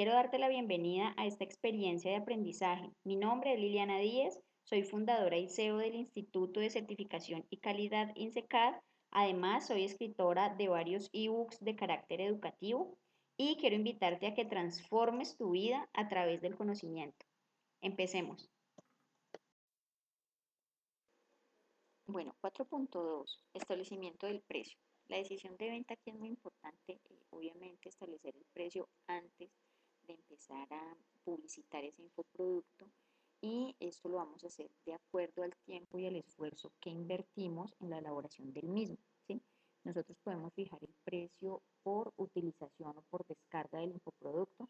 Quiero darte la bienvenida a esta experiencia de aprendizaje. Mi nombre es Liliana Díez, soy fundadora y CEO del Instituto de Certificación y Calidad INSECAD. Además, soy escritora de varios ebooks de carácter educativo y quiero invitarte a que transformes tu vida a través del conocimiento. Empecemos. Bueno, 4.2. Establecimiento del precio. La decisión de venta aquí es muy importante, eh, obviamente establecer el precio antes de empezar a publicitar ese infoproducto y esto lo vamos a hacer de acuerdo al tiempo y al esfuerzo que invertimos en la elaboración del mismo. ¿sí? Nosotros podemos fijar el precio por utilización o por descarga del infoproducto,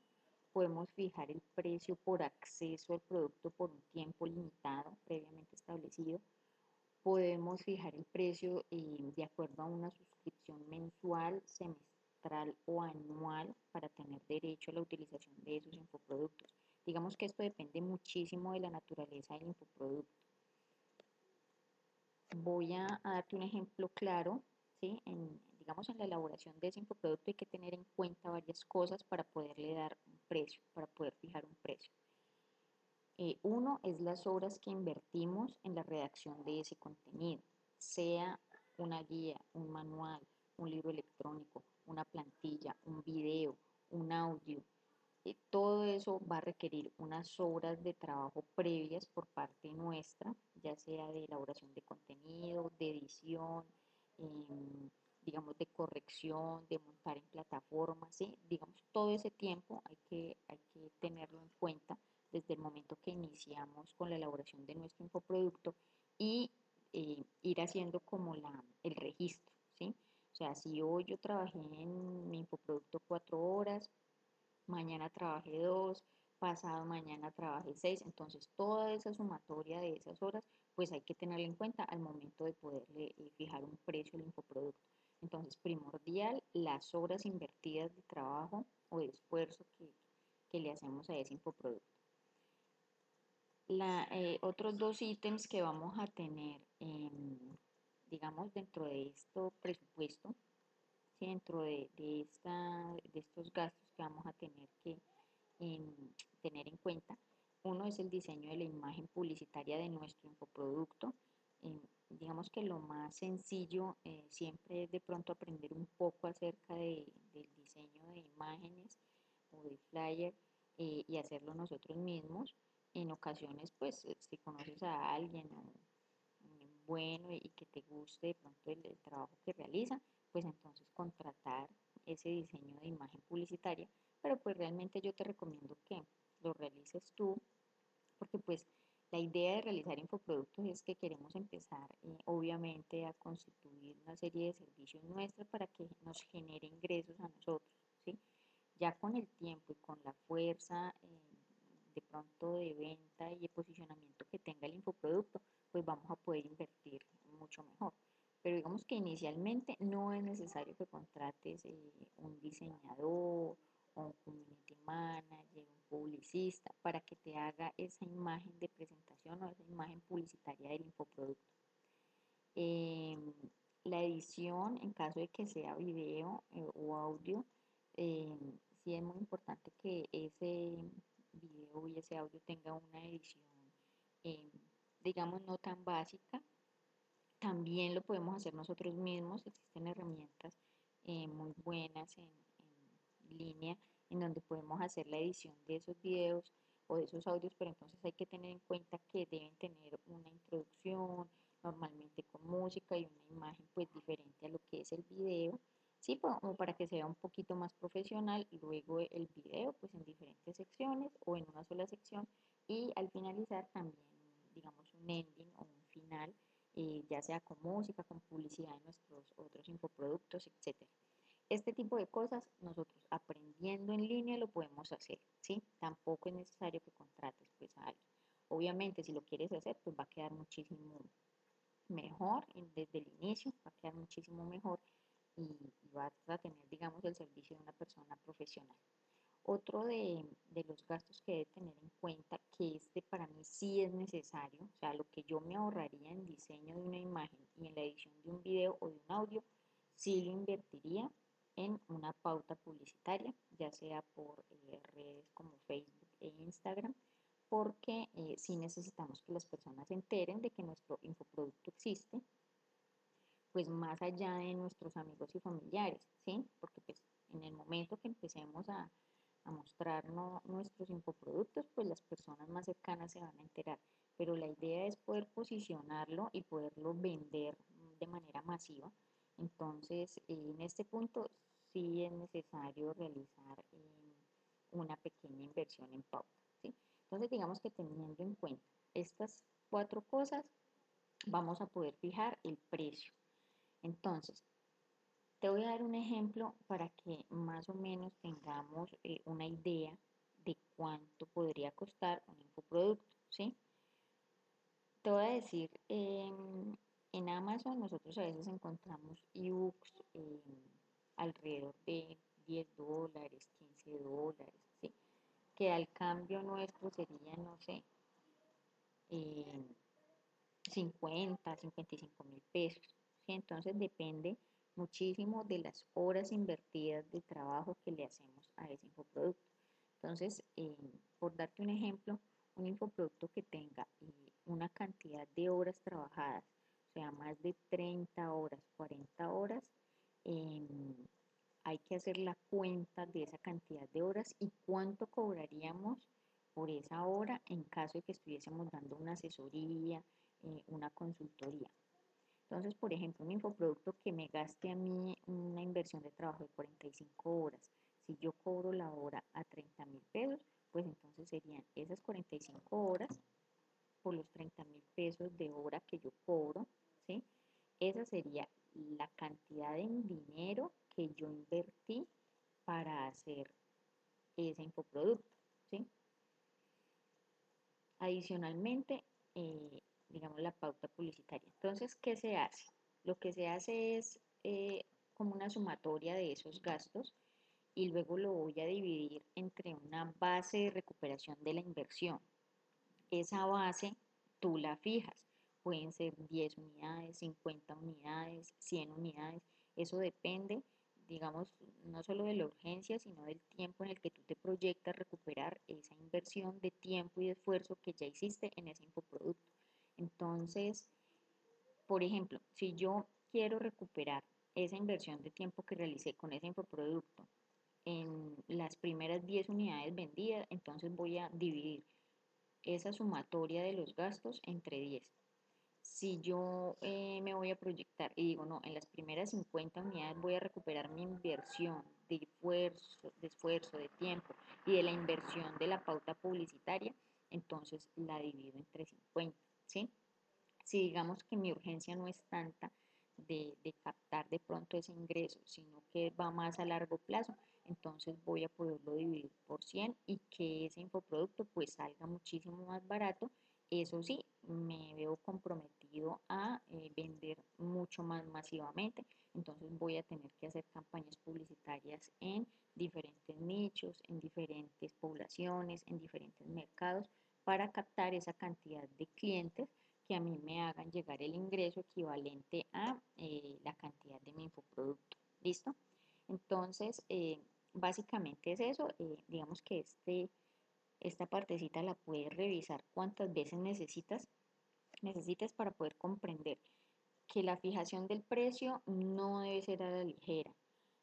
podemos fijar el precio por acceso al producto por un tiempo limitado previamente establecido, podemos fijar el precio eh, de acuerdo a una suscripción mensual, semestral o anual para tener derecho a la utilización de esos infoproductos. Digamos que esto depende muchísimo de la naturaleza del infoproducto. Voy a, darte un ejemplo claro, ¿sí? En, digamos en la elaboración de ese infoproducto hay que tener en cuenta varias cosas para poderle dar un precio, para poder fijar un precio. Eh, uno es las horas que invertimos en la redacción de ese contenido, sea una guía, un manual, un libro electrónico, una plantilla, un video, un audio. Eh, todo eso va a requerir unas horas de trabajo previas por parte nuestra, ya sea de elaboración de contenido, de edición, em, digamos de corrección, de montar en plataformas, digamos todo ese tiempo hay que, hay que tenerlo en cuenta desde el momento que iniciamos con la elaboración de nuestro infoproducto y eh, ir haciendo como la, el registro, ¿sí? O sea, si hoy yo trabajé en mi infoproducto cuatro horas, mañana trabajé dos, pasado mañana trabajé seis, entonces toda esa sumatoria de esas horas, pues hay que tenerla en cuenta al momento de poderle eh, fijar un precio al infoproducto. Entonces, primordial, las horas invertidas de trabajo o de esfuerzo que, que le hacemos a ese infoproducto la, eh, otros dos ítems que vamos a tener, digamos, dentro de este presupuesto, dentro de, de, esta, de estos gastos que vamos a tener que em, tener en cuenta, uno es el diseño de la imagen publicitaria de nuestro infoproducto. Em, digamos que lo más sencillo eh, siempre es de pronto aprender un poco acerca de, del diseño de imágenes o de flyer eh, y hacerlo nosotros mismos en ocasiones, pues, si conoces a alguien bueno y que te guste de pronto el, trabajo que realiza, pues entonces contratar ese diseño de imagen publicitaria, pero pues realmente yo te recomiendo que lo realices tú, porque pues la idea de realizar infoproductos es que queremos empezar eh, obviamente a constituir una serie de servicios nuestros para que nos genere ingresos a nosotros, ¿sí? Ya con el tiempo y con la fuerza eh, de pronto de venta y de posicionamiento que tenga el infoproducto, pues vamos a poder invertir mucho mejor. Pero digamos que inicialmente no es necesario que contrates eh, un diseñador o un community manager, un publicista, para que te haga esa imagen de presentación o esa imagen publicitaria del infoproducto. Em, la edición, en caso de que sea video eh, o audio, em, sí es muy importante que ese video y ese audio tenga una edición, eh, digamos, no tan básica. También lo podemos hacer nosotros mismos. Existen herramientas eh, muy buenas en, línea en donde podemos hacer la edición de esos videos o de esos audios, pero entonces hay que tener en cuenta que deben tener una introducción, normalmente con música y una imagen pues diferente a lo que es el video ¿sí? Como para que sea un poquito más profesional, luego el video pues en diferentes secciones o en una sola sección y al finalizar también digamos un ending o un final, eh, ya sea con música, con publicidad de nuestros otros infoproductos, etc. Este tipo de cosas nosotros aprendiendo en línea lo podemos hacer, ¿sí? Tampoco es necesario que contrates pues a alguien. Obviamente si lo quieres hacer pues va a quedar muchísimo mejor desde el inicio, va a quedar muchísimo mejor y, vas a tener, digamos, el servicio de una persona profesional. Otro de, los gastos que debe tener en cuenta, que este para mí sí es necesario, o sea, lo que yo me ahorraría en diseño de una imagen y en la edición de un video o de un audio, sí lo invertiría en una pauta publicitaria, ya sea por eh, redes como Facebook e Instagram, porque eh, sí necesitamos que las personas se enteren de que nuestro infoproducto existe, pues más allá de nuestros amigos y familiares, ¿sí? Porque pues en el momento que empecemos a, a mostrarnos nuestros infoproductos, pues las personas más cercanas se van a enterar. Pero la idea es poder posicionarlo y poderlo vender de manera masiva. Entonces, en este punto sí es necesario realizar eh, una pequeña inversión en pauta. Entonces, digamos que teniendo en cuenta estas cuatro cosas, vamos a poder fijar el precio. Entonces, te voy a dar un ejemplo para que más o menos tengamos eh, una idea de cuánto podría costar un infoproducto, ¿sí? Te voy a decir, en Amazon nosotros a veces encontramos ebooks eh, alrededor de 10 dólares, 15 dólares, ¿sí? Que al cambio nuestro sería, no sé, 50, 55 mil pesos. Entonces depende muchísimo de las horas invertidas de trabajo que le hacemos a ese infoproducto. Entonces, eh, por darte un ejemplo, un infoproducto que tenga eh, una cantidad de horas trabajadas, o sea, más de 30 horas, 40 horas, em, hay que hacer la cuenta de esa cantidad de horas y cuánto cobraríamos por esa hora en caso de que estuviésemos dando una asesoría, eh, una consultoría. Entonces, por ejemplo, un infoproducto que me gaste a mí una inversión de trabajo de 45 horas, si yo cobro la hora a 30 mil pesos, pues entonces serían esas 45 horas por los 30 mil pesos de hora que yo cobro, ¿sí? Esa sería la cantidad en dinero que yo invertí para hacer ese infoproducto, ¿sí? Adicionalmente, eh, digamos, la pauta publicitaria. Entonces, ¿qué se hace? Lo que se hace es eh, como una sumatoria de esos gastos y luego lo voy a dividir entre una base de recuperación de la inversión. Esa base tú la fijas. Pueden ser 10 unidades, 50 unidades, 100 unidades. Eso depende, digamos, no solo de la urgencia, sino del tiempo en el que tú te proyectas recuperar esa inversión de tiempo y de esfuerzo que ya hiciste en ese infoproducto. Entonces, por ejemplo, si yo quiero recuperar esa inversión de tiempo que realicé con ese infoproducto en las primeras 10 unidades vendidas, entonces voy a dividir esa sumatoria de los gastos entre 10. Si yo eh, me voy a proyectar y digo, no, en las primeras 50 unidades voy a recuperar mi inversión de esfuerzo, de esfuerzo, de tiempo y de la inversión de la pauta publicitaria, entonces la divido entre 50. ¿Sí? Si digamos que mi urgencia no es tanta de, captar de pronto ese ingreso, sino que va más a largo plazo, entonces voy a poderlo dividir por 100 y que ese infoproducto pues salga muchísimo más barato. Eso sí, me veo comprometido a eh, vender mucho más masivamente, entonces voy a tener que hacer campañas publicitarias en diferentes nichos, en diferentes poblaciones, en diferentes mercados para captar esa cantidad de clientes que a mí me hagan llegar el ingreso equivalente a eh, la cantidad de mi infoproducto. ¿Listo? Entonces, eh, básicamente es eso. Eh, digamos que este, esta partecita la puedes revisar cuántas veces necesitas, necesitas para poder comprender que la fijación del precio no debe ser a la ligera.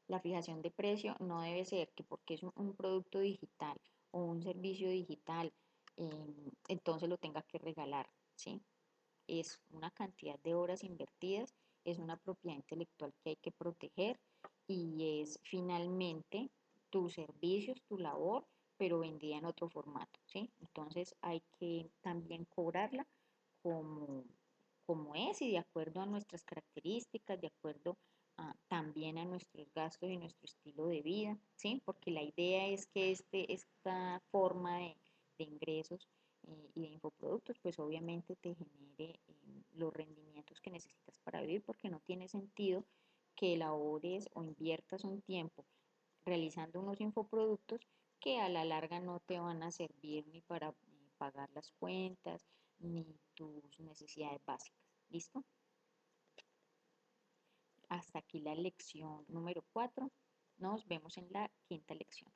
La fijación de precio no debe ser que porque es un producto digital o un servicio digital, Em, entonces lo tenga que regalar, ¿sí? Es una cantidad de horas invertidas, es una propiedad intelectual que hay que proteger y es finalmente tus servicios, tu labor, pero vendida en otro formato, ¿sí? Entonces hay que también cobrarla como, como es y de acuerdo a nuestras características, de acuerdo también a nuestros gastos y nuestro estilo de vida, ¿sí? Porque la idea es que este, esta forma de, de ingresos eh, y de infoproductos, pues obviamente te genere eh, los rendimientos que necesitas para vivir, porque no tiene sentido que elabores o inviertas un tiempo realizando unos infoproductos que a la larga no te van a servir ni para pagar las cuentas ni tus necesidades básicas. ¿Listo? Hasta aquí la lección número 4. Nos vemos en la quinta lección.